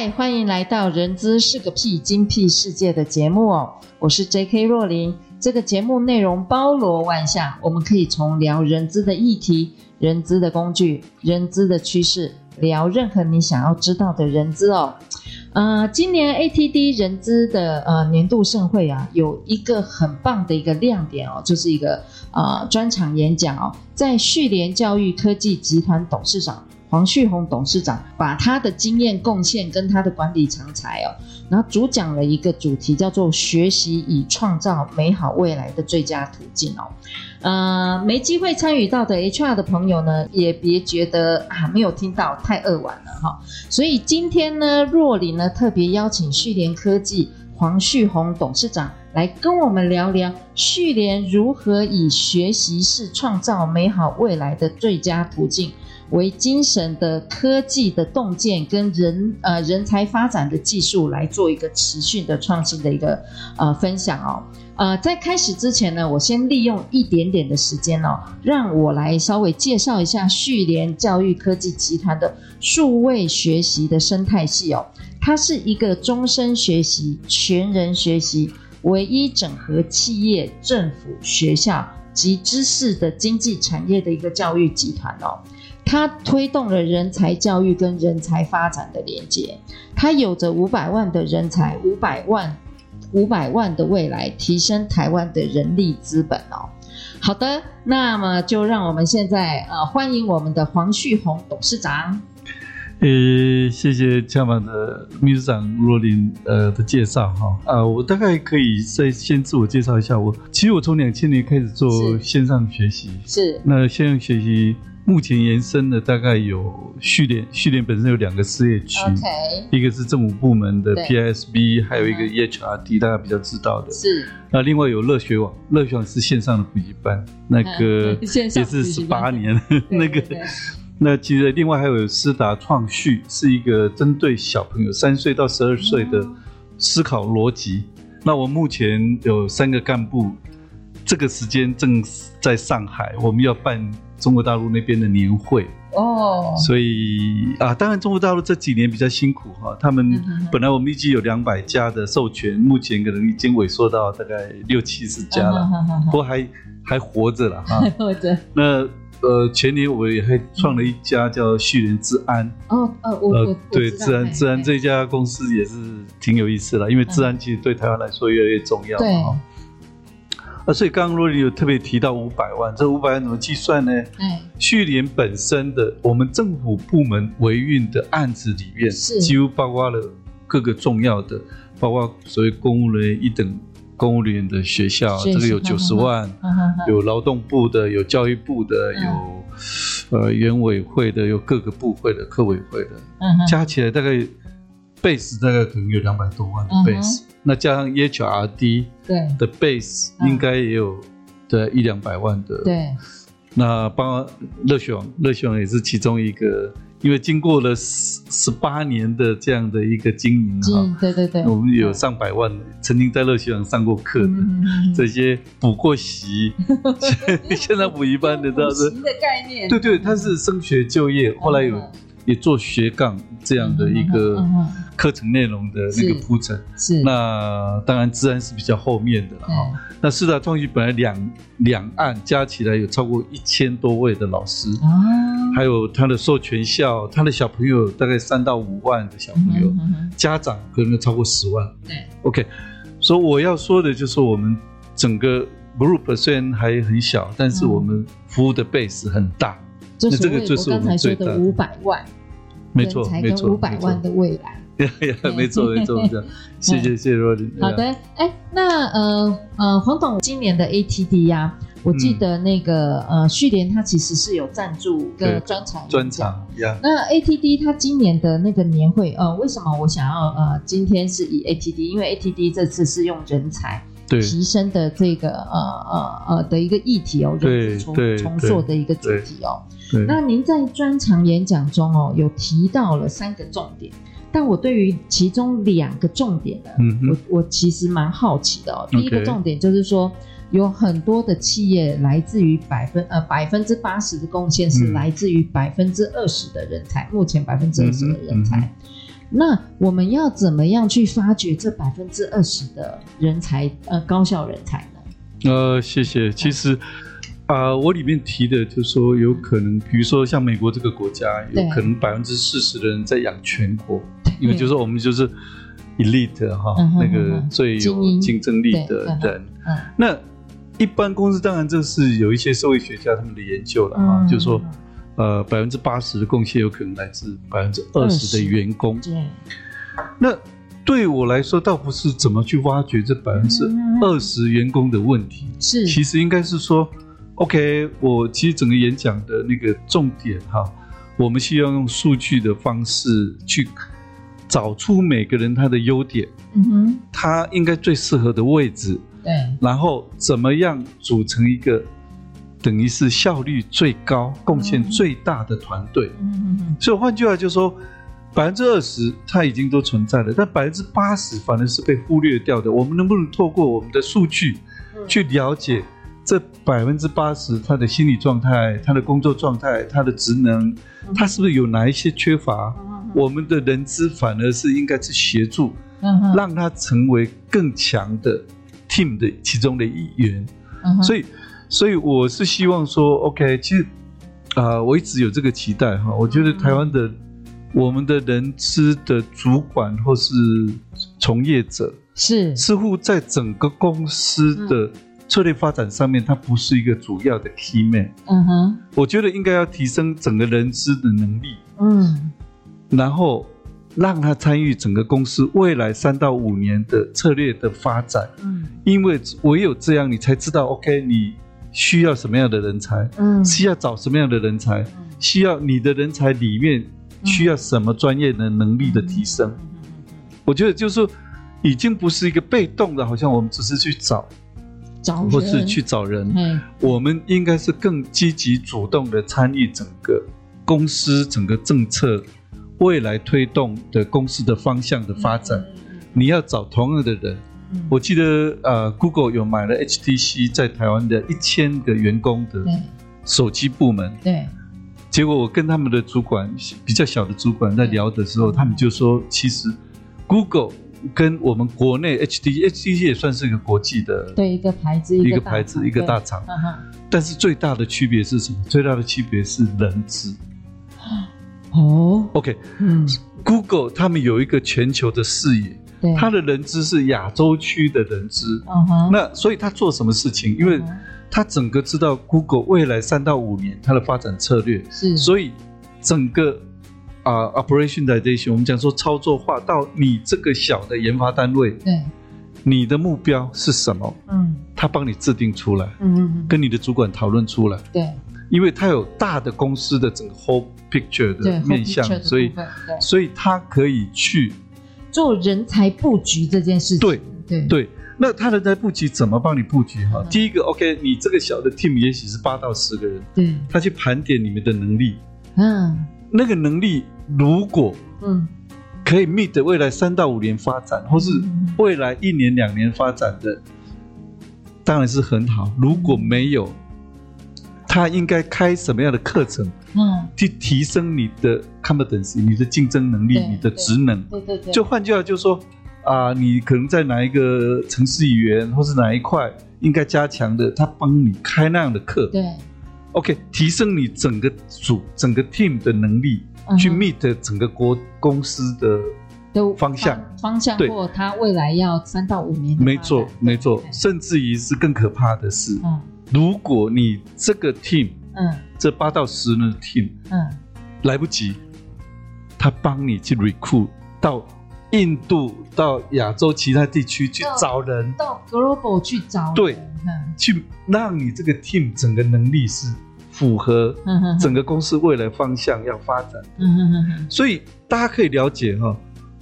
嗨欢迎来到《人资是个屁精辟世界》的节目哦，我是 J.K. 若琳。这个节目内容包罗万象，我们可以从聊人资的议题、人资的工具、人资的趋势，聊任何你想要知道的人资哦。呃，今年 ATD 人资的呃年度盛会啊，有一个很棒的一个亮点哦，就是一个呃专场演讲哦，在旭联教育科技集团董事长。黄旭鸿董事长把他的经验贡献跟他的管理长才哦，然后主讲了一个主题，叫做“学习以创造美好未来的最佳途径”哦。呃，没机会参与到的 HR 的朋友呢，也别觉得啊没有听到太扼腕了哈。所以今天呢，若琳呢特别邀请旭联科技黄旭鸿董事长来跟我们聊聊旭联如何以学习式创造美好未来的最佳途径。为精神的科技的洞见跟人呃人才发展的技术来做一个持续的创新的一个呃分享哦，呃在开始之前呢，我先利用一点点的时间哦，让我来稍微介绍一下旭联教育科技集团的数位学习的生态系哦，它是一个终身学习、全人学习、唯一整合企业、政府、学校及知识的经济产业的一个教育集团哦。它推动了人才教育跟人才发展的连接，它有着五百万的人才，五百万五百万的未来，提升台湾的人力资本哦。好的，那么就让我们现在呃欢迎我们的黄旭宏董事长。呃，谢谢嘉满的秘书长罗林呃的介绍哈啊，我大概可以再先自我介绍一下我，其实我从两千年开始做线上学习，是那线上学习。目前延伸的大概有序联，序联本身有两个事业区，okay, 一个是政府部门的 PISB，还有一个 EHRD，大家比较知道的。是。那另外有乐学网，乐学网是线上的补习班，那个也是十八年，那个。那其实另外还有思达创序，是一个针对小朋友三岁到十二岁的思考逻辑。那我目前有三个干部，这个时间正在上海，我们要办。中国大陆那边的年会哦，所以啊，当然中国大陆这几年比较辛苦哈，他们本来我们预计有两百家的授权，目前可能已经萎缩到大概六七十家了，不过还还活着了哈，还 活着。那呃，前年我也还创了一家叫旭联治安哦哦，我呃对治安治安这家公司也是挺有意思的，因为治安其实对台湾来说越来越重要了哈。啊，所以刚刚若羚有特别提到五百万，这五百万怎么计算呢？嗯，旭联本身的我们政府部门维运的案子里面，是几乎包括了各个重要的，包括所谓公务人员一等公务员的学校，这个有九十万，有劳动部的，有教育部的，嗯、有呃原委会的，有各个部会的、科委会的，嗯、加起来大概 base 大概可能有两百多万的 base。嗯那加上 EHRD 对。的 base 应该也有对一两百万的对，那包括乐学网，乐学网也是其中一个，因为经过了十十八年的这样的一个经营哈，对对对，我们有上百万曾经在乐学网上过课的 这些补过习，现在补一般的倒是？补习的概念，对对，他是升学就业，后来有。也做学杠这样的一个课程内容的那个铺陈，是那当然治安是比较后面的了哈。那四大创序本来两两岸加起来有超过一千多位的老师，还有他的授权校，他的小朋友大概三到五万的小朋友，家长可能有超过十万。对，OK，所以我要说的就是我们整个 group 虽然还很小，但是我们服务的 base 很大。那这个就是我们最大的五百万。没错，没错，五百万的未来。没错，没错，没错。谢谢，谢谢若琳。好的，哎，那呃呃，黄董今年的 ATD 呀，我记得那个、嗯、呃，旭联他其实是有赞助个专场专场呀。那 ATD 他今年的那个年会，呃，为什么我想要呃，今天是以 ATD，因为 ATD 这次是用人才提升的这个呃呃呃的一个议题哦，人重重塑的一个主题哦。那您在专场演讲中哦，有提到了三个重点。但我对于其中两个重点呢，嗯、我我其实蛮好奇的哦。第一个重点就是说，有很多的企业来自于百分呃百分之八十的贡献是来自于百分之二十的人才，嗯、目前百分之二十的人才。嗯嗯、那我们要怎么样去发掘这百分之二十的人才呃高效人才呢？呃，谢谢。其实。啊、呃，我里面提的就是说，有可能，比如说像美国这个国家，有可能百分之四十的人在养全国，因为就是我们就是 elite 哈，那个最有竞争力的人。那一般公司当然这是有一些社会学家他们的研究了哈，就是说，呃，百分之八十的贡献有可能来自百分之二十的员工。对。那对我来说，倒不是怎么去挖掘这百分之二十员工的问题，是，其实应该是说。OK，我其实整个演讲的那个重点哈，我们需要用数据的方式去找出每个人他的优点，嗯哼，他应该最适合的位置，对，然后怎么样组成一个等于是效率最高、贡献最大的团队，嗯哼哼，所以换句话就是说，百分之二十它已经都存在了，但百分之八十反而是被忽略掉的。我们能不能透过我们的数据去了解？这百分之八十，他的心理状态、他的工作状态、他的职能，他是不是有哪一些缺乏？我们的人资反而是应该去协助，让他成为更强的 team 的其中的一员。所以，所以我是希望说，OK，其实啊、呃，我一直有这个期待哈。我觉得台湾的我们的人资的主管或是从业者，是似乎在整个公司的。策略发展上面，它不是一个主要的 key man。嗯哼，我觉得应该要提升整个人资的能力。嗯，然后让他参与整个公司未来三到五年的策略的发展。嗯，因为唯有这样，你才知道 OK，你需要什么样的人才？嗯，需要找什么样的人才？需要你的人才里面需要什么专业的能力的提升？我觉得就是说，已经不是一个被动的，好像我们只是去找。或是去找人，嗯、我们应该是更积极主动的参与整个公司整个政策未来推动的公司的方向的发展。嗯、你要找同样的人，嗯、我记得呃，Google 有买了 HTC 在台湾的一千个员工的手机部门，对，结果我跟他们的主管比较小的主管在聊的时候，他们就说，其实 Google。跟我们国内 HTC，HTC 也算是一个国际的，对一个牌子，一个牌子，一个大厂。但是最大的区别是什么？最大的区别是人资。哦，OK，嗯，Google 他们有一个全球的视野，对，他的人资是亚洲区的人资。嗯哼，那所以他做什么事情？因为他整个知道 Google 未来三到五年它的发展策略，是，所以整个。啊、uh，operationalization，我们讲说操作化到你这个小的研发单位，对，你的目标是什么？嗯，他帮你制定出来，嗯嗯，跟你的主管讨论出来，对，因为他有大的公司的整个 whole picture 的面向，所以，所以他可以去做人才布局这件事情。对对对，那他人才布局怎么帮你布局？哈、嗯，第一个，OK，你这个小的 team 也许是八到十个人，对，他去盘点你们的能力，嗯，那个能力。如果嗯可以 meet 未来三到五年发展，或是未来一年两年发展的，当然是很好。如果没有，他应该开什么样的课程？嗯，去提升你的 competence，你的竞争能力，你的职能。对对对。就换句话就是说啊，你可能在哪一个城市语言，或是哪一块应该加强的，他帮你开那样的课。对。OK，提升你整个组、整个 team 的能力。去 meet 整个国公司的方向方向，对，或他未来要三到五年。没错，没错，甚至于是更可怕的是，嗯，如果你这个 team，嗯，这八到十人的 team，嗯，来不及，他帮你去 recruit 到印度到亚洲其他地区去找人，到，到 global 去找人，对，嗯、去让你这个 team 整个能力是符合整个公司未来方向要发展。嗯哼哼哼，所以大家可以了解哈，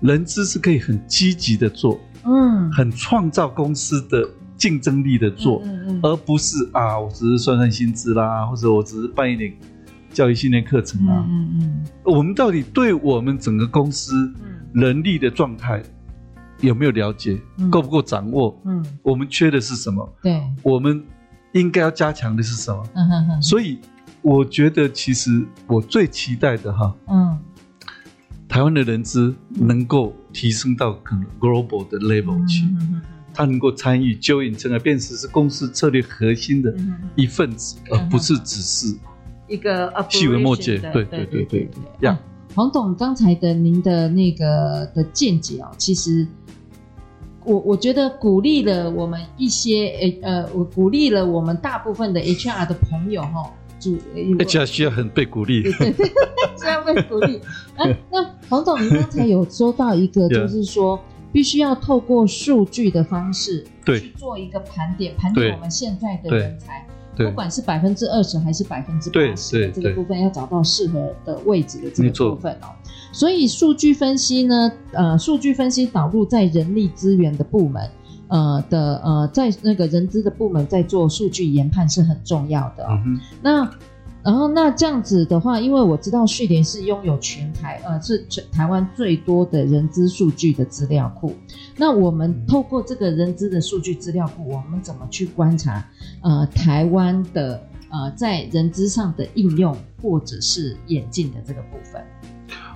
人资是可以很积极的做，嗯，很创造公司的竞争力的做，嗯嗯，而不是啊，我只是算算薪资啦，或者我只是办一点教育训练课程啊，嗯嗯，我们到底对我们整个公司，人力的状态有没有了解？嗯、够不够掌握？嗯，我们缺的是什么？对，我们应该要加强的是什么？嗯哼哼。所以我觉得，其实我最期待的哈，嗯，台湾的人资能够提升到可能 global 的 level 去，他能够参与 join 成而变成是公司策略核心的一份子，嗯、而不是只是一个细微末节。对对对对，这样。黄董刚才的您的那个的见解哦，其实我我觉得鼓励了我们一些呃，我鼓励了我们大部分的 HR 的朋友哈，主 HR 需要很被鼓励，对对对，需要被鼓励。啊，那黄董，您刚才有说到一个，就是说必须要透过数据的方式，去做一个盘点，盘点我们现在的人才。不管是百分之二十还是百分之八十的这个部分，要找到适合的位置的这个部分哦。所以数据分析呢，呃，数据分析导入在人力资源的部门，呃的呃，在那个人资的部门在做数据研判是很重要的哦。嗯、那。然后那这样子的话，因为我知道旭联是拥有全台呃是全台湾最多的人资数据的资料库。那我们透过这个人资的数据资料库，我们怎么去观察呃台湾的呃在人资上的应用或者是演进的这个部分？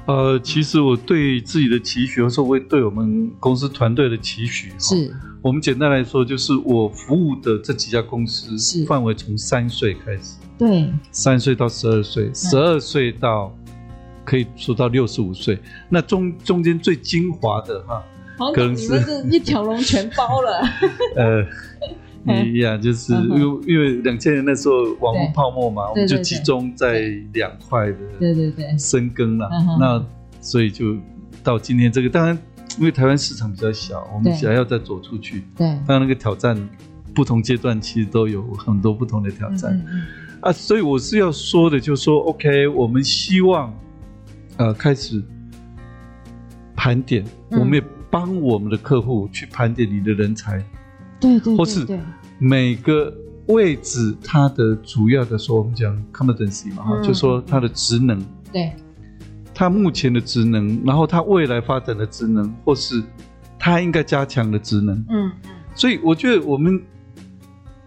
呃，其实我对自己的期许，或者说对我们公司团队的期许，是我们简单来说，就是我服务的这几家公司范围从三岁开始。对，三岁到十二岁，十二岁到可以说到六十五岁，那中中间最精华的哈，可能是一条龙全包了。呃，一样就是因为因为两千年那时候网络泡沫嘛，我们就集中在两块的，对对对，深耕了。那所以就到今天这个，当然因为台湾市场比较小，我们想要再走出去，对，当然那个挑战不同阶段其实都有很多不同的挑战。啊，所以我是要说的，就是说，OK，我们希望，呃，开始盘点，嗯、我们也帮我们的客户去盘点你的人才，对对，对对，或是每个位置它的主要的说，我们讲 competency 嘛，哈、嗯，就说它的职能，对，它目前的职能，然后它未来发展的职能，或是它应该加强的职能，嗯嗯，所以我觉得我们。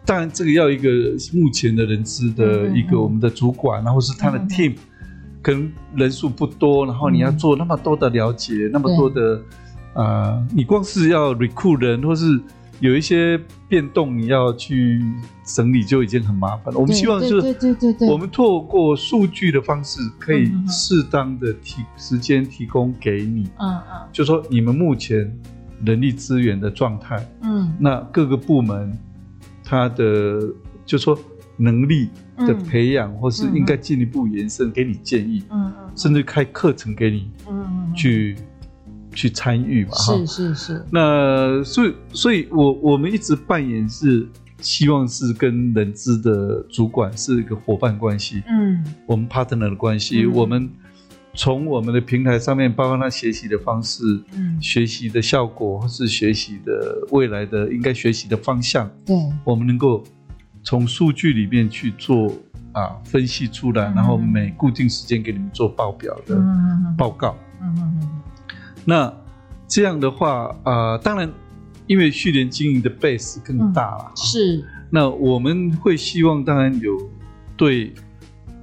当然，这个要一个目前的人资的一个我们的主管，然后是他的 team，可能人数不多，然后你要做那么多的了解，那么多的啊，你光是要 recruit 人，或是有一些变动，你要去整理就已经很麻烦了。我们希望就是，对对对对，我们透过数据的方式，可以适当的提时间提供给你，嗯嗯，就说你们目前人力资源的状态，嗯，那各个部门。他的就说能力的培养，嗯、或是应该进一步延伸，给你建议，嗯嗯，甚至开课程给你，嗯去去参与嘛，是是是。那所以，所以我我们一直扮演是希望是跟人资的主管是一个伙伴关系，嗯，我们 partner 的关系，嗯、我们。从我们的平台上面，包括他学习的方式，嗯，学习的效果，或是学习的未来的应该学习的方向，对，我们能够从数据里面去做啊分析出来，嗯、然后每固定时间给你们做报表的报告，嗯嗯嗯。那这样的话啊、呃，当然，因为旭联经营的 base 更大了、嗯，是。那我们会希望，当然有对。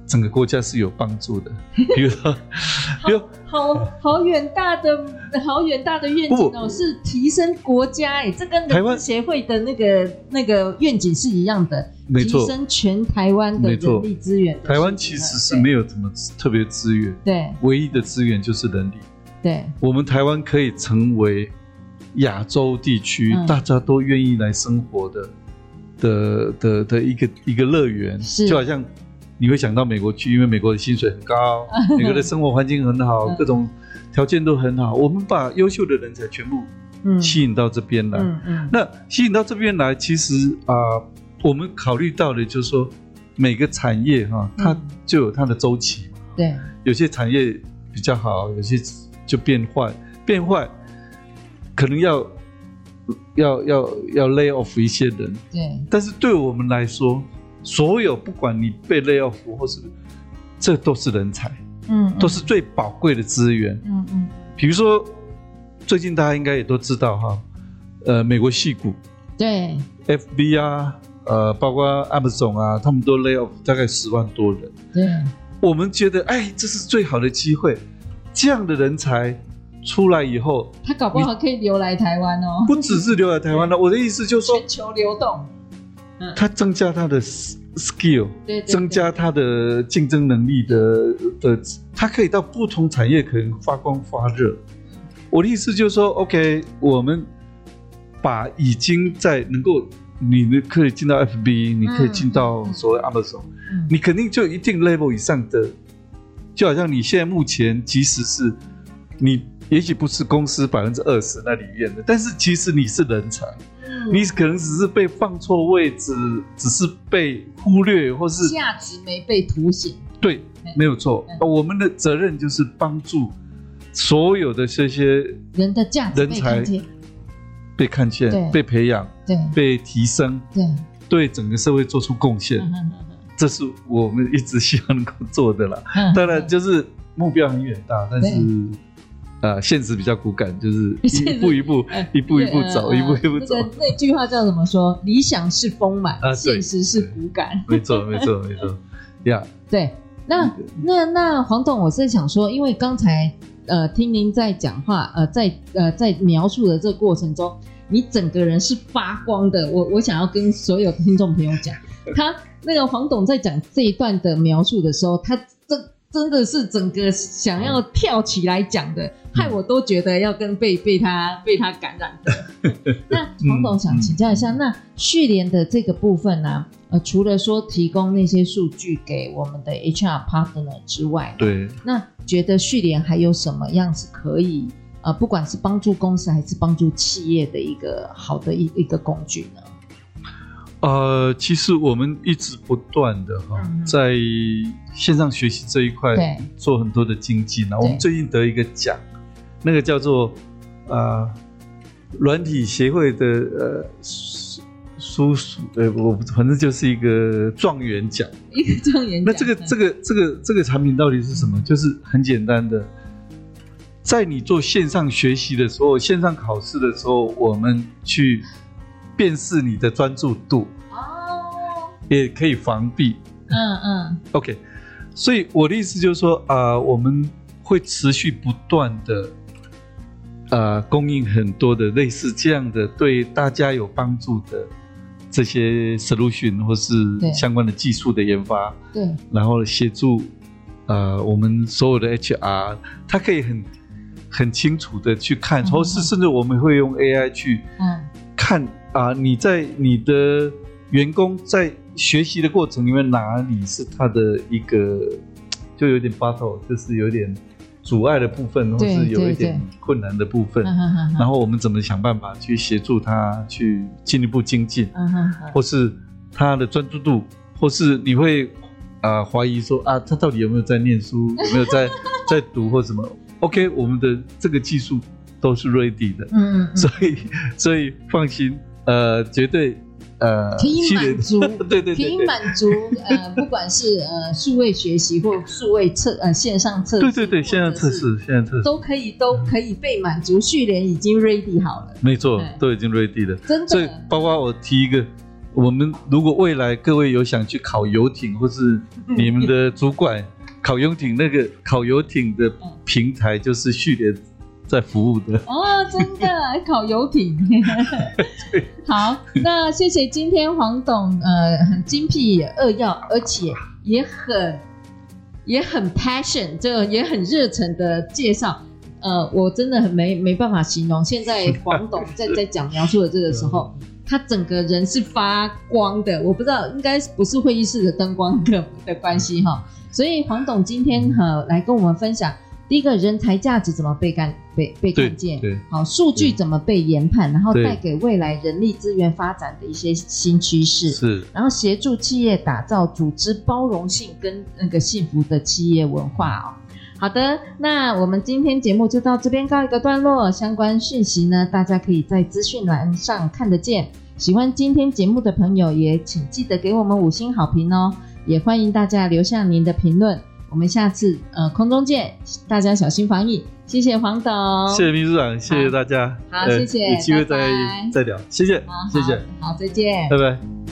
整个国家是有帮助的，比如说，比如好好远大的好远大的愿景哦，不是提升国家哎，这跟台湾协会的那个那个愿景是一样的，没错，提升全台湾的人力资源。台湾其实是没有什么特别资源，对，唯一的资源就是人力。对，我们台湾可以成为亚洲地区、嗯、大家都愿意来生活的的的的一个一个乐园，是。就好像。你会想到美国去，因为美国的薪水很高，美国的生活环境很好，各种条件都很好，我们把优秀的人才全部吸引到这边来。嗯嗯，那吸引到这边来，其实啊、呃，我们考虑到的就是说，每个产业哈，它就有它的周期嘛。对，有些产业比较好，有些就变坏，变坏可能要要要要 lay off 一些人。对，但是对我们来说，所有不管你被 lay off 或是，这都是人才。嗯，都是最宝贵的资源。嗯嗯，比如说，最近大家应该也都知道哈，呃，美国戏股，对，FB 啊，呃，包括 Amazon 啊，他们都 lay off 大概十万多人。对，我们觉得，哎，这是最好的机会，这样的人才出来以后，他搞不好可以留来台湾哦。不只是留来台湾了，我的意思就是说，全球流动，他增加他的。skill，对对对，增加他的竞争能力的的，他可以到不同产业可能发光发热。我的意思就是说，OK，我们把已经在能够，你们可以进到 FB，你可以进到所谓 Amazon，嗯，你肯定就一定 level 以上的，就好像你现在目前，即使是你也许不是公司百分之二十那里面的，但是其实你是人才。你可能只是被放错位置，只是被忽略，或是价值没被凸显。对，没有错。我们的责任就是帮助所有的这些人的价值人才被看见、被培养、对，被提升，对，对整个社会做出贡献。这是我们一直希望能够做的啦。当然，就是目标很远大，但是。啊，现实比较骨感，就是一步一步、一步一步走，一步一步走。那那句话叫怎么说？理想是丰满，现实是骨感。没错，没错，没错。呀，对，那那那黄董，我是想说，因为刚才呃听您在讲话，呃，在呃在描述的这个过程中，你整个人是发光的。我我想要跟所有听众朋友讲，他那个黄董在讲这一段的描述的时候，他这。真的是整个想要跳起来讲的，害我都觉得要跟被被他被他感染的。那黄董想请教一下，那续联的这个部分呢、啊？呃，除了说提供那些数据给我们的 HR partner 之外，对，那觉得续联还有什么样子可以呃，不管是帮助公司还是帮助企业的一个好的一一个工具呢？呃，其实我们一直不断的哈，在线上学习这一块做很多的精进呢。我们最近得一个奖，那个叫做呃软体协会的呃叔叔，呃我反正就是一个状元奖，一个状元奖。那这个这个这个这个产品到底是什么？就是很简单的，在你做线上学习的时候，线上考试的时候，我们去。辨识你的专注度哦，也可以防避。嗯嗯，OK。所以我的意思就是说啊、呃，我们会持续不断的呃供应很多的类似这样的对大家有帮助的这些 solution 或是相关的技术的研发。对。然后协助呃我们所有的 HR，他可以很很清楚的去看，或是甚至我们会用 AI 去嗯看。啊，你在你的员工在学习的过程里面，哪里是他的一个就有点 battle，就是有点阻碍的部分，或是有一点困难的部分，然后我们怎么想办法去协助他去进一步精进，或是他的专注度，或是你会啊怀疑说啊，他到底有没有在念书，有没有在在读或什么？OK，我们的这个技术都是 ready 的，嗯，所以所以放心。呃，绝对，呃，可以满足，对，对对，可以满足，呃，不管是呃数位学习或数位测呃线上测试，对对对，线上测试，线上测试都可以，都可以被满足。旭联已经 ready 好了，没错，都已经 ready 了，真的。所以，包括我提一个，我们如果未来各位有想去考游艇，或是你们的主管 考游艇，那个考游艇的平台就是旭联。在服务的哦，真的考游艇，好，那谢谢今天黄董，呃，很精辟扼要，而且也很也很 passion，这个也很热忱的介绍，呃，我真的很没没办法形容。现在黄董在在讲描述的这个时候，他整个人是发光的，我不知道应该不是会议室的灯光的的关系哈，所以黄董今天哈来跟我们分享。第一个人才价值怎么被看被被看见？对，好，数据怎么被研判，然后带给未来人力资源发展的一些新趋势。是，然后协助企业打造组织包容性跟那个幸福的企业文化哦。好的，那我们今天节目就到这边告一个段落。相关讯息呢，大家可以在资讯栏上看得见。喜欢今天节目的朋友，也请记得给我们五星好评哦。也欢迎大家留下您的评论。我们下次呃空中见，大家小心防疫。谢谢黄董，谢谢秘书长，谢谢大家。好，谢谢，有机会再再聊，谢谢，谢谢，好，再见，拜拜。